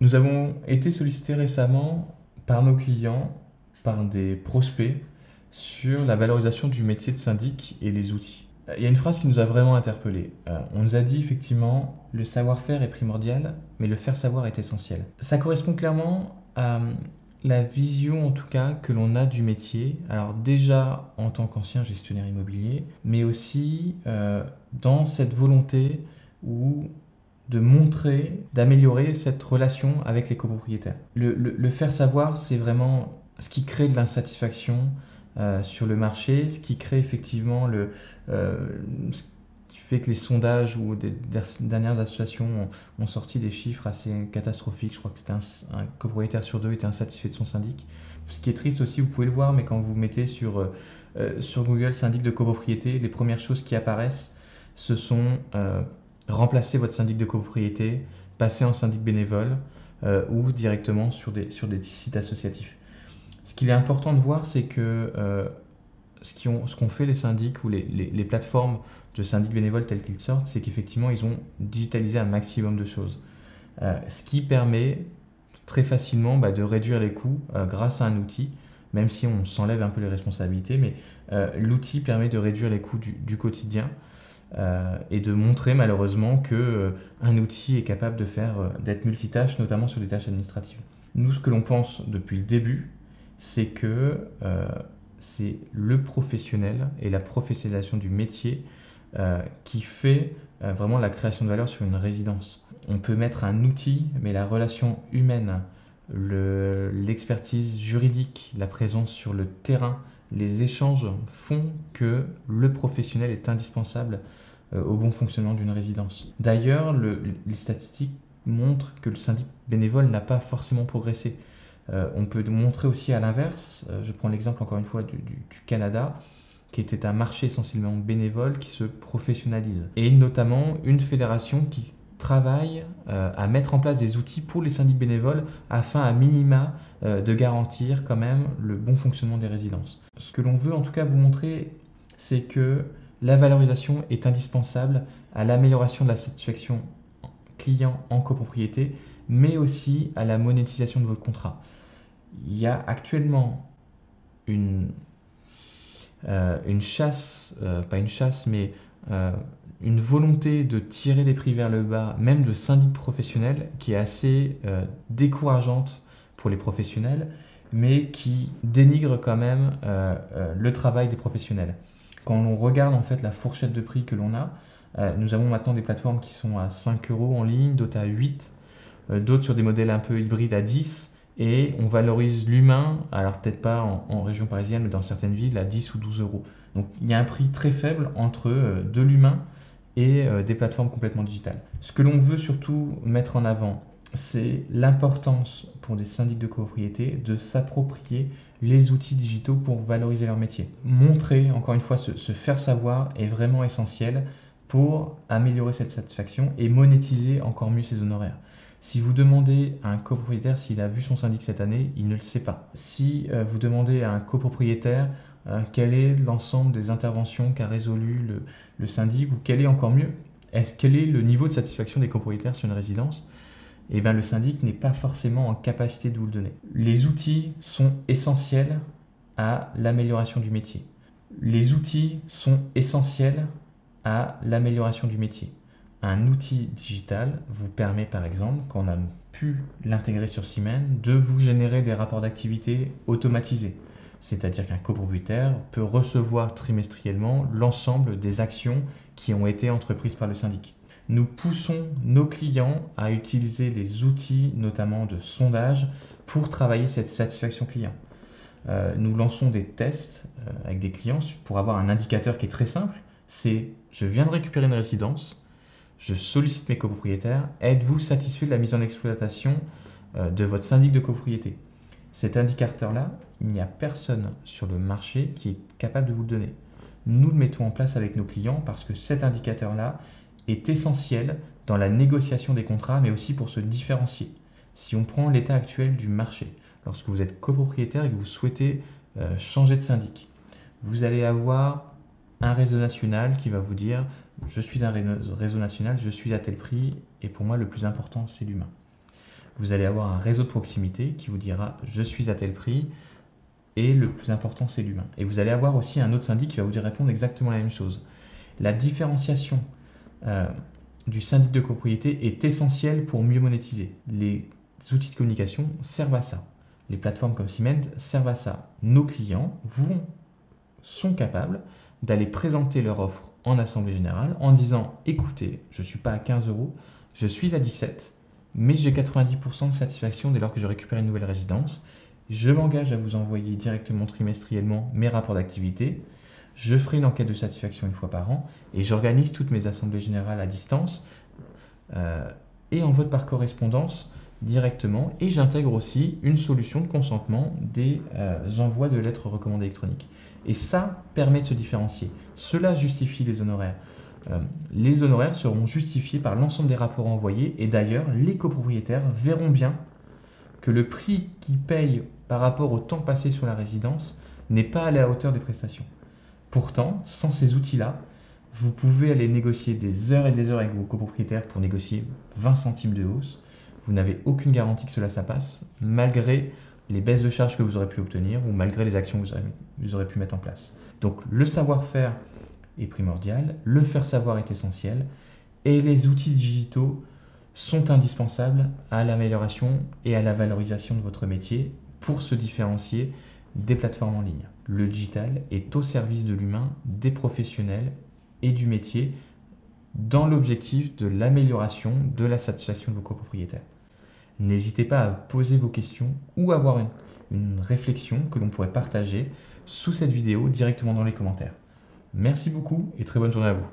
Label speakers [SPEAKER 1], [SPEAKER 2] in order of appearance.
[SPEAKER 1] Nous avons été sollicités récemment par nos clients, par des prospects, sur la valorisation du métier de syndic et les outils. Il y a une phrase qui nous a vraiment interpellés. Euh, on nous a dit effectivement, le savoir-faire est primordial, mais le faire savoir est essentiel. Ça correspond clairement à la vision en tout cas que l'on a du métier, alors déjà en tant qu'ancien gestionnaire immobilier, mais aussi euh, dans cette volonté ou de montrer, d'améliorer cette relation avec les copropriétaires. Le, faire savoir, c'est vraiment ce qui crée de l'insatisfaction euh, sur le marché, ce qui crée effectivement le, euh, fait que les sondages ou des dernières associations ont, sorti des chiffres assez catastrophiques. Je crois que c'était un, copropriétaire sur deux était insatisfait de son syndic. Ce qui est triste aussi, vous pouvez le voir, mais quand vous mettez sur, euh, sur Google syndic de copropriété, les premières choses qui apparaissent, ce sont remplacer votre syndic de copropriété, passer en syndic bénévole ou directement sur des, sur des sites associatifs. Ce qu'il est important de voir, c'est que ce qu'ont fait les syndics ou les, plateformes de syndics bénévoles tels qu'ils sortent, c'est qu'effectivement, ils ont digitalisé un maximum de choses. Euh, ce qui permet très facilement bah, de réduire les coûts euh, grâce à un outil, même si on s'enlève un peu les responsabilités, mais euh, l'outil permet de réduire les coûts du, quotidien et de montrer malheureusement que un outil est capable de faire d'être multitâche, notamment sur les tâches administratives. Nous, ce que l'on pense depuis le début, c'est que c'est le professionnel et la professionnalisation du métier euh, qui fait euh, vraiment la création de valeur sur une résidence. On peut mettre un outil, mais la relation humaine, l'expertise juridique, la présence sur le terrain, les échanges font que le professionnel est indispensable euh, au bon fonctionnement d'une résidence. D'ailleurs, les statistiques montrent que le syndic bénévole n'a pas forcément progressé. Euh, on peut montrer aussi à l'inverse, euh, je prends l'exemple encore une fois du, Canada, qui était un marché essentiellement bénévole qui se professionnalise. Et notamment une fédération qui travaille euh, à mettre en place des outils pour les syndics bénévoles afin à minima de garantir quand même le bon fonctionnement des résidences. Ce que l'on veut en tout cas vous montrer, c'est que la valorisation est indispensable à l'amélioration de la satisfaction client en copropriété, mais aussi à la monétisation de votre contrat il y a actuellement une, euh, une chasse, euh, pas une chasse, mais euh, une volonté de tirer les prix vers le bas, même de syndics professionnels, qui est assez décourageante pour les professionnels, mais qui dénigre quand même le travail des professionnels. Quand on regarde en fait la fourchette de prix que l'on a, nous avons maintenant des plateformes qui sont à 5 euros en ligne, d'autres à 8, d'autres sur des modèles un peu hybrides à 10 et on valorise l'humain, alors peut-être pas en, région parisienne, mais dans certaines villes, à 10 ou 12 euros. Donc il y a un prix très faible entre euh, de l'humain et euh, des plateformes complètement digitales. Ce que l'on veut surtout mettre en avant, c'est l'importance pour des syndics de copropriété de s'approprier les outils digitaux pour valoriser leur métier. Montrer, encore une fois, se, faire savoir est vraiment essentiel pour améliorer cette satisfaction et monétiser encore mieux ses honoraires. Si vous demandez à un copropriétaire s'il a vu son syndic cette année, il ne le sait pas. Si euh, vous demandez à un copropriétaire euh, quel est l'ensemble des interventions qu'a résolu le, syndic, ou quel est encore mieux, quel est le niveau de satisfaction des copropriétaires sur une résidence? Eh bien, le syndic n'est pas forcément en capacité de vous le donner. Les outils sont essentiels à l'amélioration du métier. Les outils sont essentiels à l'amélioration du métier un outil digital vous permet par exemple, quand on a pu l'intégrer sur Siemens, de vous générer des rapports d'activité automatisés. C'est-à-dire qu'un copropriétaire peut recevoir trimestriellement l'ensemble des actions qui ont été entreprises par le syndic. Nous poussons nos clients à utiliser les outils, notamment de sondage, pour travailler cette satisfaction client. Euh, nous lançons des tests euh, avec des clients pour avoir un indicateur qui est très simple. C'est je viens de récupérer une résidence, je sollicite mes copropriétaires, êtes-vous satisfait de la mise en exploitation euh, de votre syndic de copropriété? Cet indicateur-là, il n'y a personne sur le marché qui est capable de vous le donner. Nous le mettons en place avec nos clients parce que cet indicateur-là est essentiel dans la négociation des contrats, mais aussi pour se différencier. Si on prend l'état actuel du marché, lorsque vous êtes copropriétaire et que vous souhaitez euh, changer de syndic, vous allez avoir un réseau national qui va vous dire je suis un réseau national, je suis à tel prix, et pour moi le plus important c'est l'humain. Vous allez avoir un réseau de proximité qui vous dira je suis à tel prix et le plus important c'est l'humain. Et vous allez avoir aussi un autre syndic qui va vous dire répondre exactement la même chose. La différenciation euh, du syndic de copropriété est essentielle pour mieux monétiser. Les outils de communication servent à ça. Les plateformes comme Cement servent à ça. Nos clients vont, sont capables d'aller présenter leur offre en assemblée générale en disant écoutez, je ne suis pas à 15 euros, je suis à 17, mais j'ai 90% de satisfaction dès lors que je récupère une nouvelle résidence. Je m'engage à vous envoyer directement trimestriellement mes rapports d'activité. Je ferai une enquête de satisfaction une fois par an et j'organise toutes mes assemblées générales à distance euh, et en vote par correspondance directement. Et j'intègre aussi une solution de consentement des euh, envois de lettres recommandées électroniques. Et ça permet de se différencier. Cela justifie les honoraires. Euh, les honoraires seront justifiés par l'ensemble des rapports envoyés et d'ailleurs, les copropriétaires verront bien que le prix qu'ils payent par rapport au temps passé sur la résidence n'est pas à la hauteur des prestations. Pourtant, sans ces outils-là, vous pouvez aller négocier des heures et des heures avec vos copropriétaires pour négocier 20 centimes de hausse. Vous n'avez aucune garantie que cela ça passe, malgré les baisses de charges que vous aurez pu obtenir ou malgré les actions que vous aurez, pu mettre en place. Donc le savoir-faire est primordial, le faire savoir est essentiel, et les outils digitaux sont indispensables à l'amélioration et à la valorisation de votre métier pour se différencier des plateformes en ligne. Le digital est au service de l'humain, des professionnels et du métier dans l'objectif de l'amélioration de la satisfaction de vos copropriétaires. N'hésitez pas à poser vos questions ou avoir une réflexion que l'on pourrait partager sous cette vidéo directement dans les commentaires. Merci beaucoup et très bonne journée à vous.